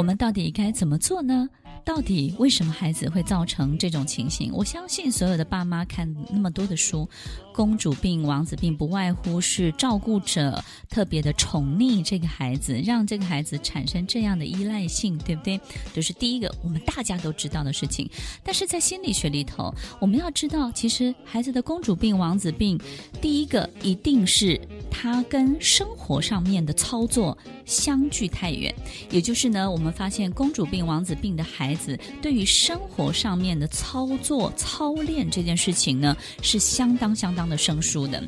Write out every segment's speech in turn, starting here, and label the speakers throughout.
Speaker 1: 我们到底该怎么做呢？到底为什么孩子会造成这种情形？我相信所有的爸妈看那么多的书，公主病、王子病，不外乎是照顾者特别的宠溺这个孩子，让这个孩子产生这样的依赖性，对不对？就是第一个我们大家都知道的事情。但是在心理学里头，我们要知道，其实孩子的公主病、王子病，第一个一定是他跟生活上面的操作相距太远，也就是呢，我们发现公主病、王子病的孩子对于生活上面的操作、操练这件事情呢，是相当相当的生疏的。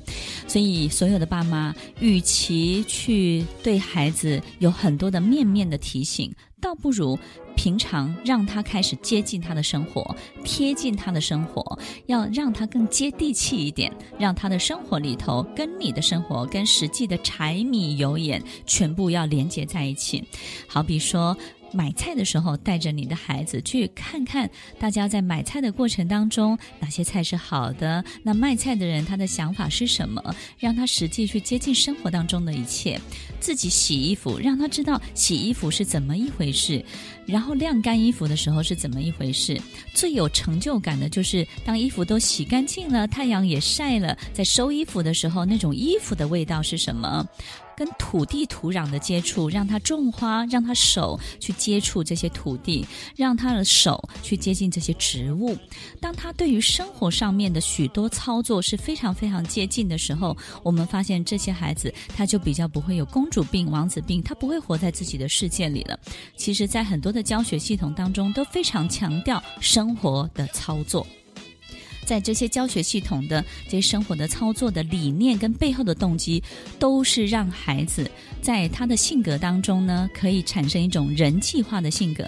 Speaker 1: 所以，所有的爸妈，与其去对孩子有很多的面面的提醒，倒不如平常让他开始接近他的生活，贴近他的生活，要让他更接地气一点，让他的生活里头跟你的生活、跟实际的柴米油盐全部要连接在一起。好比说，买菜的时候，带着你的孩子去看看，大家在买菜的过程当中，哪些菜是好的？那卖菜的人他的想法是什么？让他实际去接近生活当中的一切。自己洗衣服，让他知道洗衣服是怎么一回事，然后晾干衣服的时候是怎么一回事。最有成就感的就是当衣服都洗干净了，太阳也晒了，在收衣服的时候，那种衣服的味道是什么？跟土地土壤的接触，让他种花，让他手去接触这些土地，让他的手去接近这些植物。当他对于生活上面的许多操作是非常非常接近的时候，我们发现这些孩子他就比较不会有公主病、王子病，他不会活在自己的世界里了。其实，在很多的教学系统当中，都非常强调生活的操作。在这些教学系统的这些生活的操作的理念跟背后的动机，都是让孩子在他的性格当中呢，可以产生一种人际化的性格。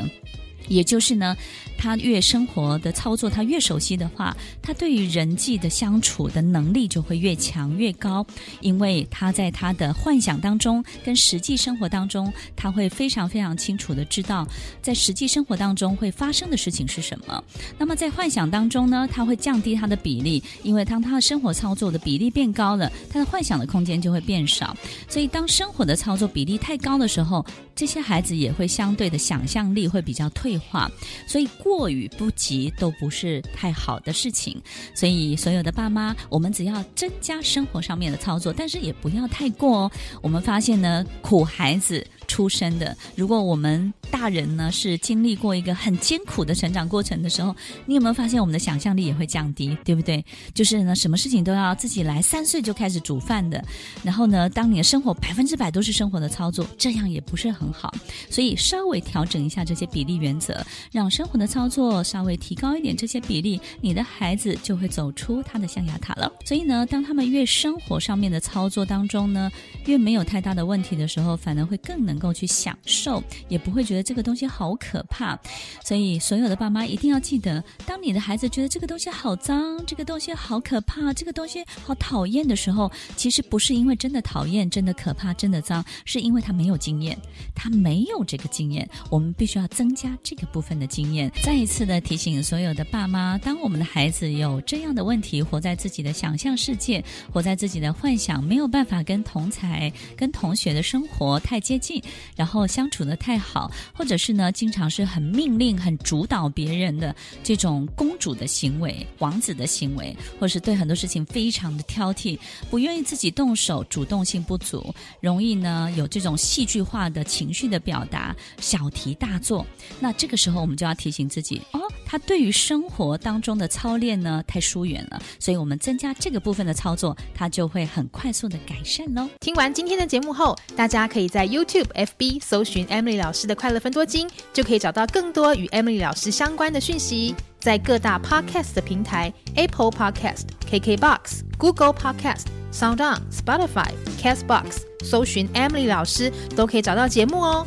Speaker 1: 也就是呢，他越生活的操作，他越熟悉的话，他对于人际的相处的能力就会越强越高，因为他在他的幻想当中跟实际生活当中，他会非常非常清楚的知道，在实际生活当中会发生的事情是什么。那么在幻想当中呢，他会降低他的比例，因为当他的生活操作的比例变高了，他的幻想的空间就会变少。所以当生活的操作比例太高的时候，这些孩子也会相对的想象力会比较退化，所以过与不及都不是太好的事情。所以所有的爸妈，我们只要增加生活上面的操作，但是也不要太过哦。我们发现呢，苦孩子出生的，如果我们大人呢是经历过一个很艰苦的成长过程的时候，你有没有发现我们的想象力也会降低，对不对？就是呢，什么事情都要自己来，三岁就开始煮饭的，然后呢，当你的生活百分之百都是生活的操作，这样也不是很好。所以稍微调整一下这些比例原则，让生活的操作稍微提高一点这些比例，你的孩子就会走出他的象牙塔了。所以呢，当他们越生活上面的操作当中呢，越没有太大的问题的时候，反而会更能够去享受，也不会觉得这个东西好可怕。所以，所有的爸妈一定要记得，当你的孩子觉得这个东西好脏，这个东西好可怕，这个东西好讨厌的时候，其实不是因为真的讨厌、真的可怕、真的脏，是因为他没有经验，他没有这个经验。我们必须要增加这个部分的经验。再一次的提醒所有的爸妈，当我们的孩子有这样的问题，活在自己的想象世界，活在自己的幻想，没有办法跟同才。跟同学的生活太接近，然后相处得太好，或者是呢，经常是很命令、很主导别人的这种公主的行为、王子的行为，或是对很多事情非常的挑剔，不愿意自己动手，主动性不足，容易呢有这种戏剧化的情绪的表达，小题大做。那这个时候我们就要提醒自己哦，他对于生活当中的操练呢太疏远了，所以我们增加这个部分的操作，他就会很快速的改善喽。
Speaker 2: 听完。今天的节目后，大家可以在 YouTube、FB 搜寻 Emily 老师的快乐分多金，就可以找到更多与 Emily 老师相关的讯息。在各大 Podcast 的平台，Apple Podcast、KKBox、Google Podcast、SoundOn、Spotify、Castbox 搜寻 Emily 老师，都可以找到节目哦。